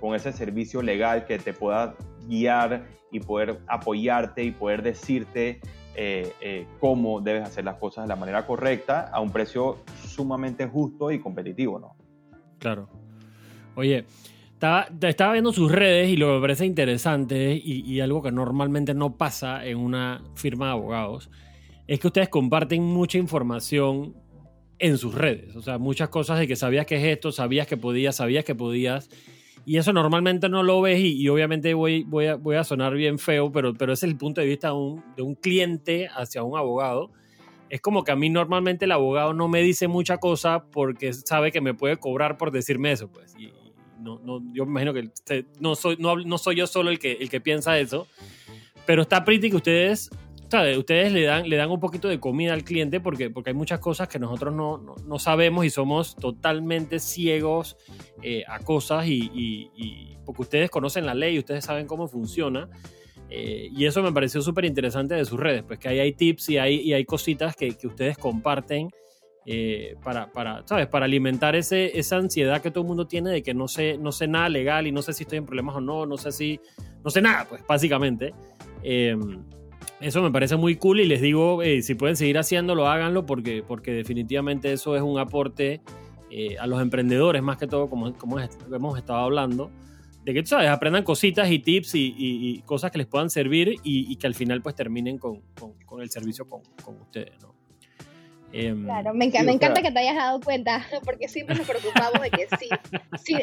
[SPEAKER 3] con, ese servicio legal que te pueda guiar y poder apoyarte y poder decirte eh, eh, cómo debes hacer las cosas de la manera correcta a un precio sumamente justo y competitivo, ¿no?
[SPEAKER 1] Claro. Oye, estaba, estaba viendo sus redes y lo que me parece interesante y, y algo que normalmente no pasa en una firma de abogados es que ustedes comparten mucha información en sus redes. O sea, muchas cosas de que sabías que es esto, sabías que podías, sabías que podías. Y eso normalmente no lo ves y, obviamente voy, voy, a, sonar bien feo, pero, pero ese es el punto de vista de un, cliente hacia un abogado. Es como que a mí normalmente el abogado no me dice mucha cosa porque sabe que me puede cobrar por decirme eso. Pues. Y, no, no, yo imagino que no soy, no, no soy yo solo el que, el que piensa eso. Pero está pretty que ustedes Ustedes le dan, le dan un poquito de comida al cliente porque, porque hay muchas cosas que nosotros no, no, sabemos y somos totalmente ciegos eh, a cosas y, porque ustedes conocen la ley, ustedes saben cómo funciona. Eh, y eso me pareció súper interesante de sus redes, pues que ahí hay tips y hay, y hay cositas que, que ustedes comparten eh, para, para, ¿sabes? para alimentar ese, esa ansiedad que todo el mundo tiene de que no sé, no sé nada legal y no sé si estoy en problemas o no, no sé si, no sé nada, pues básicamente. Eso me parece muy cool y les digo, eh, si pueden seguir haciéndolo, háganlo porque, porque definitivamente eso es un aporte eh, a los emprendedores, más que todo, como, como hemos estado hablando, de que, tú sabes, aprendan cositas y tips y, cosas que les puedan servir y, que al final pues terminen con, con, el servicio con, con ustedes, ¿no?
[SPEAKER 2] Em, claro, me, me encanta que te hayas dado cuenta, porque siempre nos preocupamos de que sí,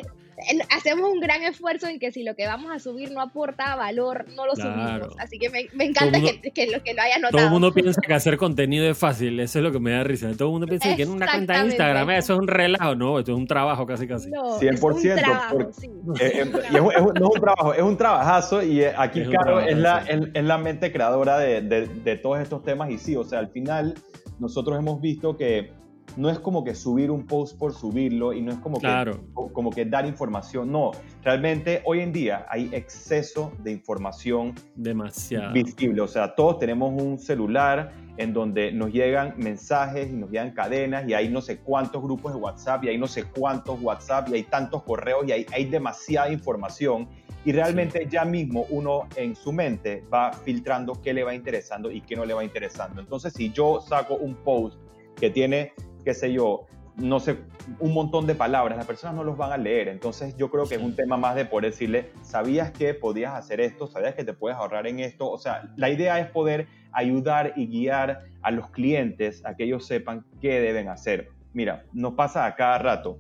[SPEAKER 2] hacemos un gran esfuerzo en que si lo que vamos a subir no aporta valor, no lo subimos. Así que me, encanta que, que, lo, que lo hayas notado.
[SPEAKER 1] Todo el mundo piensa que hacer contenido es fácil, eso es lo que me da risa. Todo el mundo piensa que en una cuenta de Instagram eso es un relajo, no, esto es un trabajo casi casi.
[SPEAKER 3] 100%. Es un trabajo, sí. Eh, eh, y es, no es un trabajo, es un trabajazo y eh, aquí, Caro, es la, es, la mente creadora de, de, de todos estos temas y sí, o sea, al final nosotros hemos visto que no es como que subir un post por subirlo y no es como, que, como que dar información. No, realmente hoy en día hay exceso de información
[SPEAKER 1] demasiado
[SPEAKER 3] visible. O sea, todos tenemos un celular en donde nos llegan mensajes y nos llegan cadenas y hay no sé cuántos grupos de WhatsApp y hay no sé cuántos WhatsApp y hay tantos correos y hay, hay demasiada información y realmente ya mismo uno en su mente va filtrando qué le va interesando y qué no le va interesando. Entonces, si yo saco un post que tiene, qué sé yo, no sé, un montón de palabras, las personas no los van a leer. Entonces yo creo que es un tema más de poder decirle, ¿sabías que podías hacer esto? ¿Sabías que te puedes ahorrar en esto? O sea, la idea es poder ayudar y guiar a los clientes a que ellos sepan qué deben hacer. Mira, nos pasa a cada rato.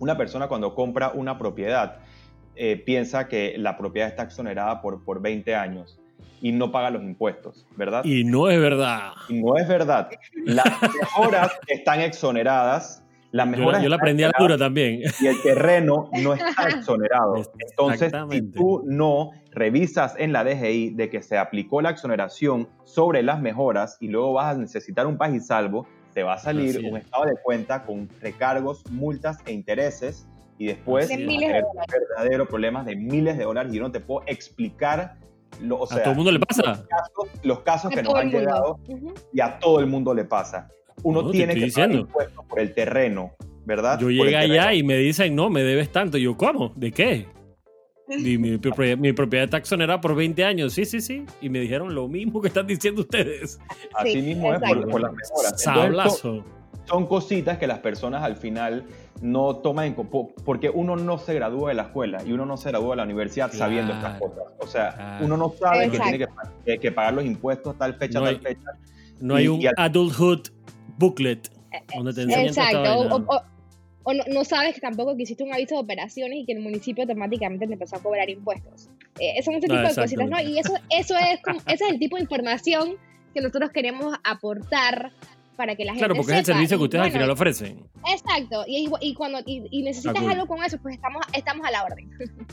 [SPEAKER 3] Una persona cuando compra una propiedad eh, piensa que la propiedad está exonerada por, por 20 años y no paga los impuestos, ¿verdad?
[SPEAKER 1] Y no es verdad.
[SPEAKER 3] Y no es verdad. Las mejoras están exoneradas. Las mejoras
[SPEAKER 1] yo, la aprendí a la dura también.
[SPEAKER 3] Y el terreno no está exonerado. Entonces, si tú no revisas en la DGI de que se aplicó la exoneración sobre las mejoras y luego vas a necesitar un país salvo, te va a salir un estado de cuenta con recargos, multas e intereses y después
[SPEAKER 2] de
[SPEAKER 3] verdaderos problemas de miles de dólares y yo no te puedo explicar lo, o sea,
[SPEAKER 1] a todo el mundo le pasa
[SPEAKER 3] los casos, que nos han llegado y a todo el mundo le pasa uno
[SPEAKER 1] No,
[SPEAKER 3] tiene que pagar impuestos por el terreno, ¿verdad?
[SPEAKER 1] Yo llegué allá y me dicen, no, me debes tanto. Y yo, ¿cómo? ¿De qué? Y mi, propia- mi propiedad taxonera por 20 años. Sí, sí, sí. Y me dijeron lo mismo que están diciendo ustedes.
[SPEAKER 3] Así
[SPEAKER 2] Sí,
[SPEAKER 3] mismo es por, por las mejoras.
[SPEAKER 1] Sablazo.
[SPEAKER 3] Son cositas que las personas al final no toman en porque uno no se gradúa de la escuela y uno no se gradúa de la universidad
[SPEAKER 1] Claro.
[SPEAKER 3] sabiendo estas cosas. O sea,
[SPEAKER 1] Claro.
[SPEAKER 3] uno no sabe que
[SPEAKER 2] Exacto.
[SPEAKER 3] tiene que, pa- que- que pagar los impuestos tal fecha,
[SPEAKER 1] No
[SPEAKER 3] tal
[SPEAKER 1] hay-
[SPEAKER 3] fecha.
[SPEAKER 1] No hay
[SPEAKER 3] Y-
[SPEAKER 1] un
[SPEAKER 3] y al-
[SPEAKER 1] adulthood booklet donde te enseñan
[SPEAKER 2] Exacto. O, o- o no, no sabes que tampoco que hiciste un aviso de operaciones y que el municipio automáticamente te empezó a cobrar impuestos. Eh, son ese tipo de cositas, ¿no? Y eso, eso es como- ese es el tipo de información que nosotros queremos aportar para que la gente
[SPEAKER 1] Claro, porque es el servicio que ustedes al final ofrecen.
[SPEAKER 2] Exacto. Y, y cuando y, y necesitas algo con eso, pues estamos, estamos a la orden.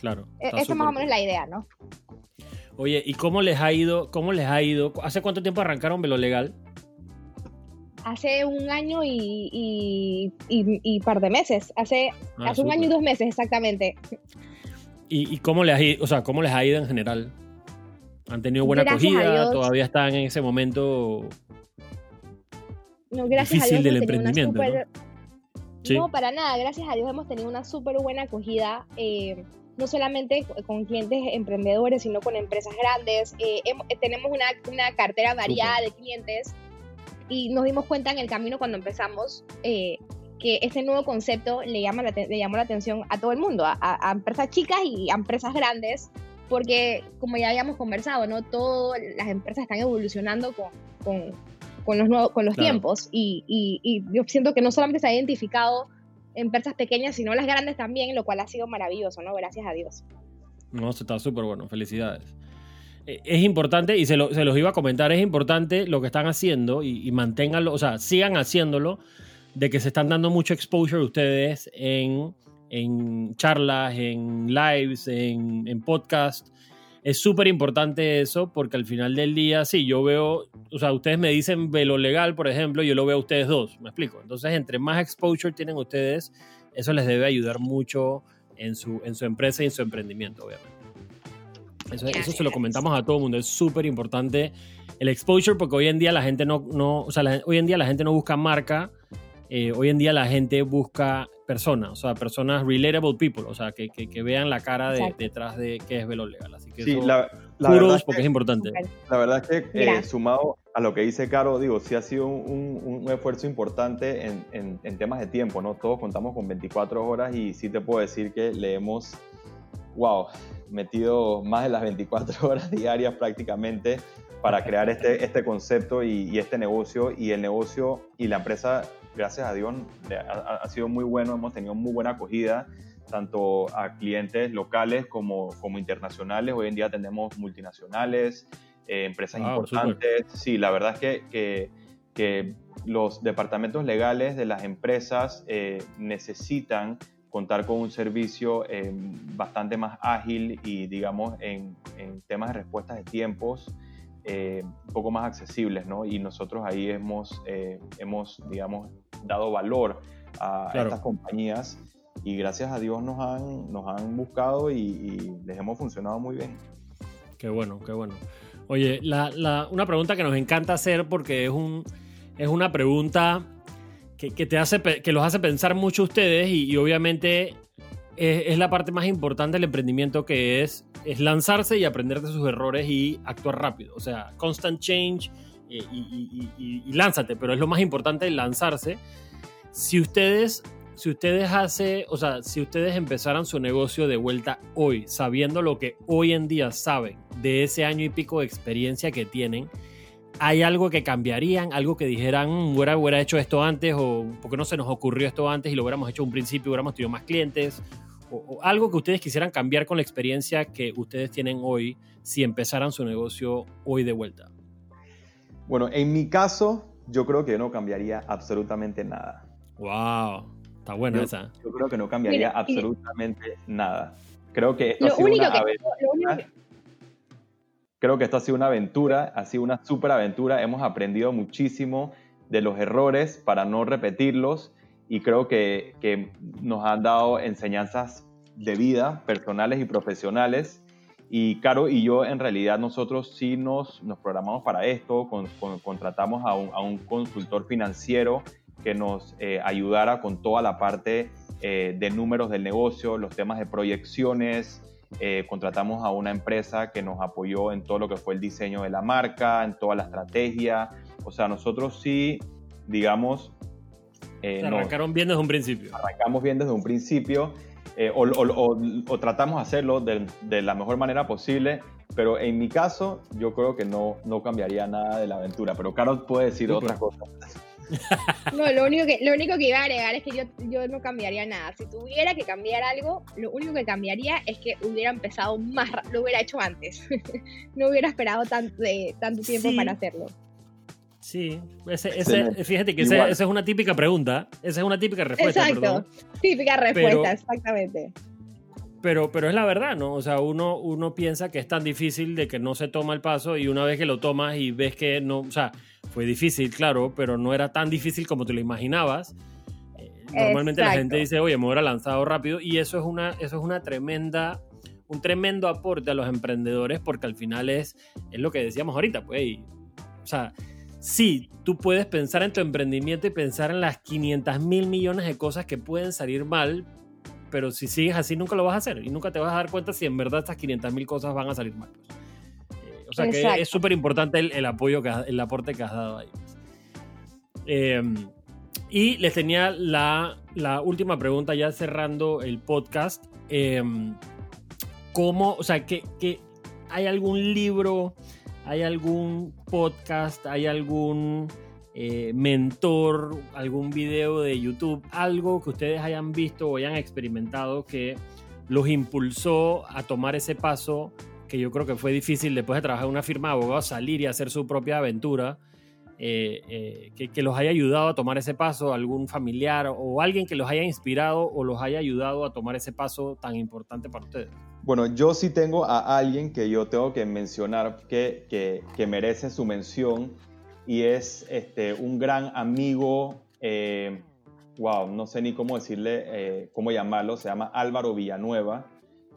[SPEAKER 1] Claro.
[SPEAKER 2] E- Esa es más o menos la idea, ¿no?
[SPEAKER 1] Oye, ¿y cómo les ha ido? ¿Cómo les ha ido? ¿Hace cuánto tiempo arrancaron Velo Legal?
[SPEAKER 2] Hace un año y, y, y- y par de meses. Hace,
[SPEAKER 1] Ah,
[SPEAKER 2] hace un año y dos meses, exactamente.
[SPEAKER 1] ¿Y, cómo les ha ido? O sea, ¿cómo les ha ido en general? ¿Han tenido buena
[SPEAKER 2] Gracias
[SPEAKER 1] acogida? ¿Todavía están en ese momento?
[SPEAKER 2] No, gracias
[SPEAKER 1] Difícil
[SPEAKER 2] a Dios
[SPEAKER 1] del
[SPEAKER 2] hemos
[SPEAKER 1] emprendimiento,
[SPEAKER 2] súper-
[SPEAKER 1] Sí.
[SPEAKER 2] No, para nada. Gracias a Dios hemos tenido una súper buena acogida, eh, no solamente co- con clientes emprendedores, sino con empresas grandes. Eh, hem- eh, tenemos una, una cartera variada de clientes y nos dimos cuenta en el camino cuando empezamos eh, que este nuevo concepto le, llama la le llamó la atención a todo el mundo, a, a- a empresas chicas y a empresas grandes, porque como ya habíamos conversado, ¿no? Todas las empresas están evolucionando con, con, con los, nuevos, con los
[SPEAKER 1] Claro.
[SPEAKER 2] tiempos y, y, y yo siento que no solamente se ha identificado empresas pequeñas, sino las grandes también, lo cual ha sido maravilloso, ¿no? Gracias a Dios.
[SPEAKER 1] No, se está súper bueno. Felicidades. Eh, Es importante, y se, lo- se los iba a comentar, es importante lo que están haciendo y, y manténganlo, o sea, sigan haciéndolo, de que se están dando mucho exposure ustedes en, en charlas, en lives, en, en podcast. Es súper importante eso porque al final del día, sí, yo veo, o sea, ustedes me dicen velo legal, por ejemplo, yo lo veo a ustedes dos, me explico. Entonces, entre más exposure tienen ustedes, eso les debe ayudar mucho en su, en su empresa y en su emprendimiento, obviamente. Eso, eso se lo comentamos a todo el mundo, es súper importante el exposure porque hoy en día la gente no, no o sea, la- hoy en día la gente no busca marca, eh, hoy en día la gente busca personas, o sea, personas relatable people, o sea, que, que, que vean la cara de- detrás de qué es Velo Legal. Así que
[SPEAKER 3] Sí,
[SPEAKER 1] eso,
[SPEAKER 3] la, la es
[SPEAKER 1] porque
[SPEAKER 3] que-
[SPEAKER 1] es importante.
[SPEAKER 3] La verdad es que eh, sumado a lo que dice Caro, digo, sí ha sido un, un- un esfuerzo importante en, en- en temas de tiempo, ¿no? Todos contamos con 24 horas y sí te puedo decir que le hemos, wow, metido más de las 24 horas diarias prácticamente para crear este, este concepto y, y este negocio. Y el negocio y la empresa, gracias a Dios, ha- ha sido muy bueno, hemos tenido muy buena acogida tanto a clientes locales como, como internacionales. Hoy en día tenemos multinacionales, eh, empresas
[SPEAKER 1] Wow,
[SPEAKER 3] importantes. Sí, la verdad es que, que, que los departamentos legales de las empresas eh, necesitan contar con un servicio eh, bastante más ágil y, digamos, en, en temas de respuestas de tiempos un poco más accesibles, ¿no? Y nosotros ahí hemos, hemos digamos, dado valor a
[SPEAKER 1] Claro.
[SPEAKER 3] estas compañías y gracias a Dios nos han, nos han buscado y, y les hemos funcionado muy bien.
[SPEAKER 1] Qué bueno, qué bueno. Oye, la, la- una pregunta que nos encanta hacer porque es, un, es una pregunta que, que te hace, que los hace pensar mucho a ustedes y, y obviamente es, es la parte más importante del emprendimiento que es, es lanzarse y aprender de sus errores y actuar rápido. O sea, constant change y- y- y lánzate, pero es lo más importante lanzarse. Si ustedes, si ustedes hace, o sea, si ustedes empezaran su negocio de vuelta hoy, sabiendo lo que hoy en día saben de ese año y pico de experiencia que tienen, ¿hay algo que cambiarían? ¿Algo que dijeran, "Mm, hubiera, hubiera hecho esto antes o porque no se nos ocurrió esto antes y lo hubiéramos hecho en un principio, hubiéramos tenido más clientes? O, o algo que ustedes quisieran cambiar con la experiencia que ustedes tienen hoy si empezaran su negocio hoy de vuelta.
[SPEAKER 3] Bueno, en mi caso, yo creo que no cambiaría absolutamente nada.
[SPEAKER 1] ¡Wow! Está buena
[SPEAKER 3] Yo-
[SPEAKER 1] esa.
[SPEAKER 3] Yo creo que no cambiaría
[SPEAKER 2] Mira, y-
[SPEAKER 3] absolutamente nada. Creo que esto ha
[SPEAKER 2] Lo
[SPEAKER 3] sido
[SPEAKER 2] único
[SPEAKER 3] una
[SPEAKER 2] que,
[SPEAKER 3] aventura.
[SPEAKER 2] lo único que-
[SPEAKER 3] Creo que esto ha sido una aventura, ha sido una súper aventura. Hemos aprendido muchísimo de los errores para no repetirlos y creo que, que nos han dado enseñanzas de vida, personales y profesionales. Y Caro y yo, en realidad, nosotros sí nos, nos programamos para esto, con, contratamos a un, a un, consultor financiero que nos eh, ayudara con toda la parte eh, de números del negocio, los temas de proyecciones. Eh, contratamos a una empresa que nos apoyó en todo lo que fue el diseño de la marca, en toda la estrategia. O sea, nosotros sí, digamos...
[SPEAKER 1] arrancaron bien desde un principio.
[SPEAKER 3] Arrancamos bien desde un principio eh, o, tratamos de hacerlo de, la mejor manera posible, pero en mi caso yo creo que no, no cambiaría nada de la aventura, pero Carol puede decir otra cosa.
[SPEAKER 2] No, lo único, que, lo único que iba a agregar es que yo, yo no cambiaría nada. Si tuviera que cambiar algo, lo único que cambiaría es que hubiera empezado más, lo hubiera hecho antes. no hubiera esperado tanto, tanto tiempo para hacerlo.
[SPEAKER 1] Sí, fíjate que esa, es una típica pregunta, esa es una típica respuesta.
[SPEAKER 2] Exacto, típica respuesta, exactamente.
[SPEAKER 1] Pero, pero es la verdad, ¿no? O sea, uno, uno piensa que es tan difícil de que no se toma el paso y una vez que lo tomas y ves que no, o sea, fue difícil, claro, pero no era tan difícil como te lo imaginabas. Eh, normalmente la gente dice, oye, me hubiera lanzado rápido y eso es una, eso es una tremenda un tremendo aporte a los emprendedores porque al final es, es lo que decíamos ahorita, pues, o sea, sí, tú puedes pensar en tu emprendimiento y pensar en las 500 mil millones de cosas que pueden salir mal, pero si sigues así nunca lo vas a hacer y nunca te vas a dar cuenta si en verdad estas 500 mil cosas van a salir mal. Eh, o sea que es súper importante el, apoyo, que, el aporte que has dado ahí. Em, y les tenía la, última pregunta ya cerrando el podcast. Em, ¿Cómo, o sea, que, que hay algún libro ¿Hay algún podcast, hay algún eh, mentor, algún video de YouTube, algo que ustedes hayan visto o hayan experimentado que los impulsó a tomar ese paso que yo creo que fue difícil después de trabajar en una firma de abogados, salir y hacer su propia aventura, eh, eh, que, que, los haya ayudado a tomar ese paso, algún familiar o alguien que los haya inspirado o los haya ayudado a tomar ese paso tan importante para ustedes.
[SPEAKER 3] Bueno, yo sí tengo a alguien que yo tengo que mencionar que, que, merece su mención y es este, un gran amigo, eh, wow, no sé ni cómo decirle, eh, cómo llamarlo, se llama Álvaro Villanueva.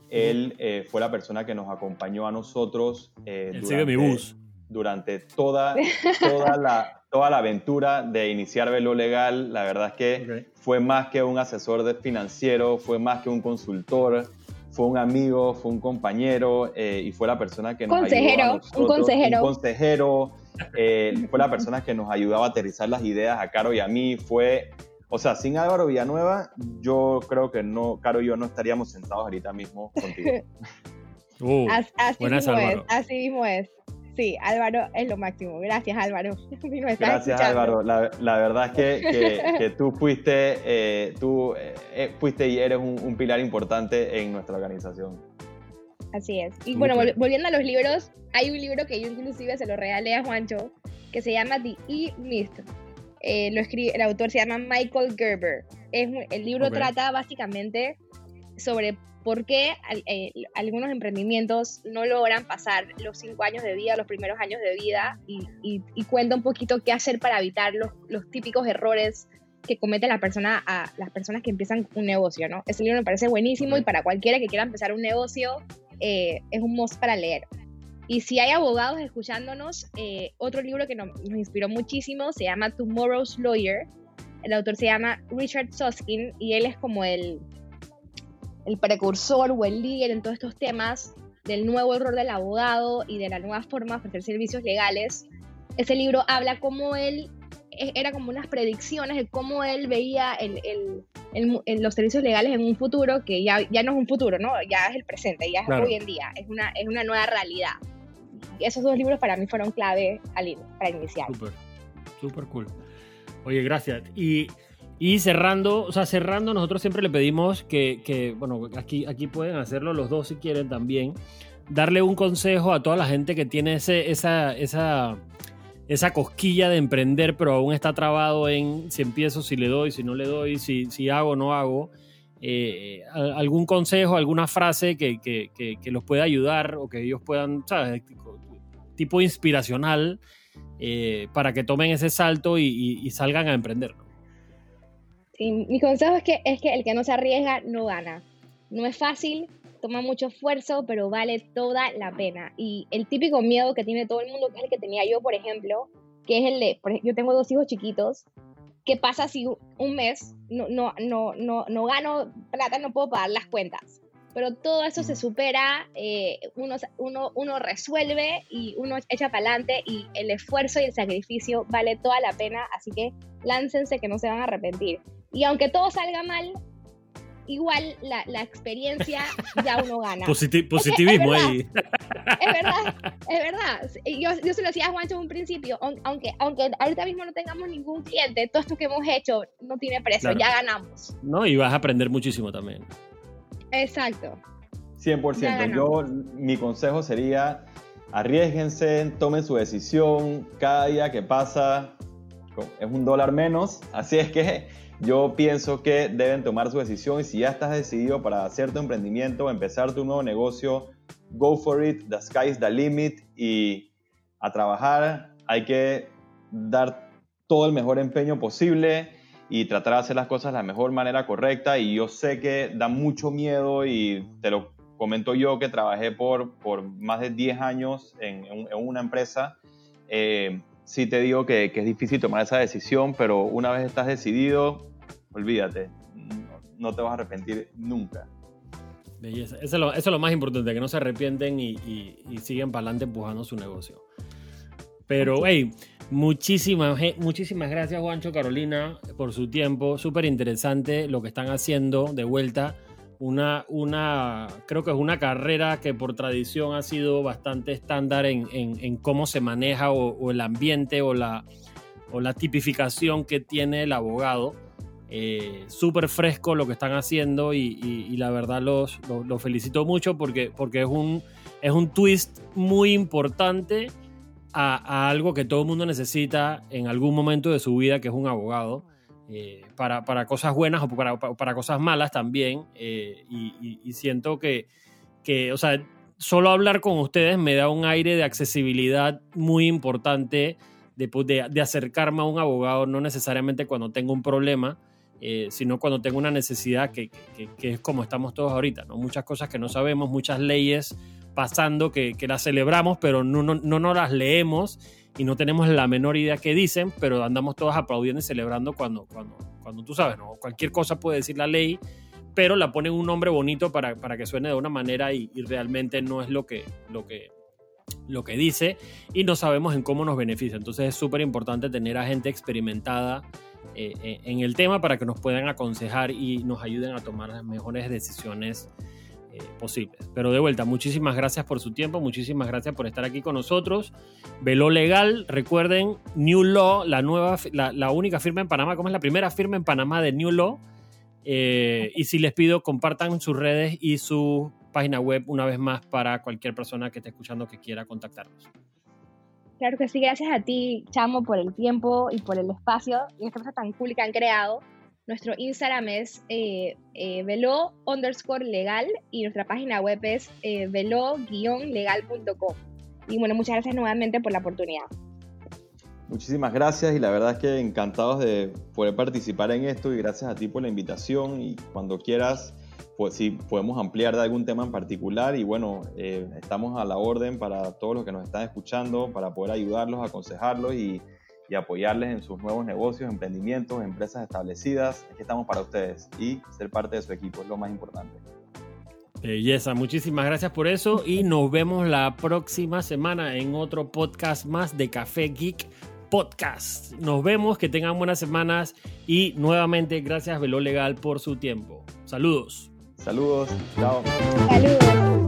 [SPEAKER 3] Él eh, fue la persona que nos acompañó a nosotros
[SPEAKER 1] durante, mi bus.
[SPEAKER 3] durante toda, toda, la, toda la aventura de iniciar Velo Legal. La verdad es que fue más que un asesor de financiero, fue más que un consultor fue un amigo, fue un compañero eh, y fue la persona que nos
[SPEAKER 2] consejero,
[SPEAKER 3] ayudó
[SPEAKER 2] un consejero,
[SPEAKER 3] un consejero, eh, fue la persona que nos ayudaba a aterrizar las ideas a Caro y a mí, fue, o sea, sin Álvaro Villanueva, yo creo que no, Caro y yo no estaríamos sentados ahorita mismo contigo.
[SPEAKER 1] Uh,
[SPEAKER 2] así, mismo es, así mismo es. Sí, Álvaro es lo máximo. Gracias, Álvaro.
[SPEAKER 3] Gracias, Álvaro. La, verdad es que, tú fuiste, eh, tú eh, eh, fuiste y eres un, pilar importante en nuestra organización.
[SPEAKER 2] Así es. Y bueno, volviendo a los libros, hay un libro que yo inclusive se lo regalé a Juancho, que se llama The E-Myth. lo escribe, el autor se llama Michael Gerber. Es, el libro trata básicamente sobre por qué eh, algunos emprendimientos no logran pasar los cinco años de vida, los primeros años de vida, y, cuenta un poquito qué hacer para evitar los, típicos errores que cometen la persona a las personas que empiezan un negocio, ¿no? Ese libro me parece buenísimo y para cualquiera que quiera empezar un negocio eh, es un must para leer. Y si hay abogados escuchándonos, eh, otro libro que nos, inspiró muchísimo se llama Tomorrow's Lawyer. El autor se llama Richard Suskin y él es como el, el precursor o el líder en todos estos temas del nuevo error del abogado y de la nueva forma de ofrecer servicios legales. Ese libro habla cómo él, era como unas predicciones de cómo él veía el, el, los servicios legales en un futuro que ya, ya no es un futuro, ¿no? Ya es el presente, ya es hoy en día, es una, es una nueva realidad. Esos dos libros para mí fueron clave al, para iniciar.
[SPEAKER 1] Súper, súper cool. Oye, gracias. Y y cerrando, o sea, cerrando, nosotros siempre le pedimos que, bueno, aquí, aquí pueden hacerlo los dos si quieren también, darle un consejo a toda la gente que tiene ese, esa, esa, esa cosquilla de emprender, pero aún está trabado en si empiezo, si le doy, si no le doy, si, si hago no hago. Eh, algún consejo, alguna frase que, que, que, los pueda ayudar o que ellos puedan, ¿sabes? Tipo inspiracional eh, para que tomen ese salto y salgan a emprender
[SPEAKER 2] mi consejo es que, es que el que no se arriesga no gana. No es fácil, toma mucho esfuerzo, pero vale toda la pena. Y el típico miedo que tiene todo el mundo, que es el que tenía yo, por ejemplo, que es el de, yo tengo dos hijos chiquitos, ¿qué pasa si un mes no, no, no, no, no gano plata, no puedo pagar las cuentas? Pero todo eso se supera, eh, uno, uno, uno resuelve y uno echa para adelante y el esfuerzo y el sacrificio vale toda la pena, así que láncense que no se van a arrepentir. Y aunque todo salga mal, igual la, la experiencia ya uno gana.
[SPEAKER 1] positivismo ahí.
[SPEAKER 2] Es verdad, es verdad. Yo, yo se lo decía a Juancho en un principio, aunque, aunque ahorita mismo no tengamos ningún cliente, todo esto que hemos hecho no tiene precio, ya ganamos.
[SPEAKER 1] No, y vas a aprender muchísimo también.
[SPEAKER 2] Exacto.
[SPEAKER 3] 100%. Yo, mi consejo sería, arriesguense, tomen su decisión, cada día que pasa es un dólar menos, así es que yo pienso que deben tomar su decisión y si ya estás decidido para hacer tu emprendimiento, empezar tu nuevo negocio, go for it, the sky is the limit y a trabajar hay que dar todo el mejor empeño posible y tratar de hacer las cosas de la mejor manera correcta y yo sé que da mucho miedo y te lo comento yo que trabajé por, por más de 10 años en, en una empresa. Eh, sí te digo que, es difícil tomar esa decisión, pero una vez estás decidido, olvídate, no, te vas a arrepentir nunca.
[SPEAKER 1] Belleza. Eso es, lo, más importante, que no se arrepienten y, siguen para adelante empujando su negocio. Pero, hey, muchísimas, muchísimas gracias, Juancho, Carolina, por su tiempo. Súper interesante lo que están haciendo de vuelta una, una, creo que es una carrera que por tradición ha sido bastante estándar en, cómo se maneja o, el ambiente o la, o la tipificación que tiene el abogado. Eh, Súper fresco lo que están haciendo y, la verdad los, felicito mucho porque, porque es, un, es un twist muy importante a, a algo que todo el mundo necesita en algún momento de su vida, que es un abogado. Eh, para, para, cosas buenas o para, para cosas malas también. Eh, y, siento que, que, o sea, solo hablar con ustedes me da un aire de accesibilidad muy importante, de, pues, de, de acercarme a un abogado, no necesariamente cuando tengo un problema. Eh, sino cuando tengo una necesidad que, que, que, es como estamos todos ahorita, ¿no? Muchas cosas que no sabemos, muchas leyes pasando que, las celebramos, pero no, no, no, no las leemos y no tenemos la menor idea qué dicen, pero andamos todos aplaudiendo y celebrando cuando, cuando, cuando tú sabes, ¿no? Cualquier cosa puede decir la ley, pero la ponen un nombre bonito para, para que suene de una manera y, realmente no es lo que, lo, que, lo que dice y no sabemos en cómo nos beneficia. Entonces es súper importante tener a gente experimentada eh, eh, en el tema para que nos puedan aconsejar y nos ayuden a tomar las mejores decisiones eh, posibles. Pero de vuelta, muchísimas gracias por su tiempo, muchísimas gracias por estar aquí con nosotros. Velo Legal, recuerden, New Law, la, nueva, la, única firma en Panamá, como es la primera firma en Panamá de New Law. Eh, y si les pido, compartan sus redes y su página web una vez más para cualquier persona que esté escuchando que quiera contactarnos.
[SPEAKER 2] Claro que sí, gracias a ti, Chamo, por el tiempo y por el espacio y esta cosa tan cool que han creado. Nuestro Instagram es eh, eh, velo underscore legal y nuestra página web es eh, velo-legal.com. Y bueno, muchas gracias nuevamente por la oportunidad.
[SPEAKER 3] Muchísimas gracias y la verdad es que encantados de poder participar en esto y gracias a ti por la invitación y cuando quieras, pues si podemos ampliar de algún tema en particular y bueno, eh, estamos a la orden para todos los que nos están escuchando, para poder ayudarlos, aconsejarlos y y apoyarles en sus nuevos negocios, emprendimientos, empresas establecidas. Aquí estamos para ustedes y ser parte de su equipo es lo más importante.
[SPEAKER 1] Belleza, muchísimas gracias por eso y nos vemos la próxima semana en otro podcast más de Café Geek Podcast. Nos vemos, que tengan buenas semanas y nuevamente gracias Velo Legal por su tiempo. Saludos.
[SPEAKER 3] Saludos, chao.
[SPEAKER 2] Saludos.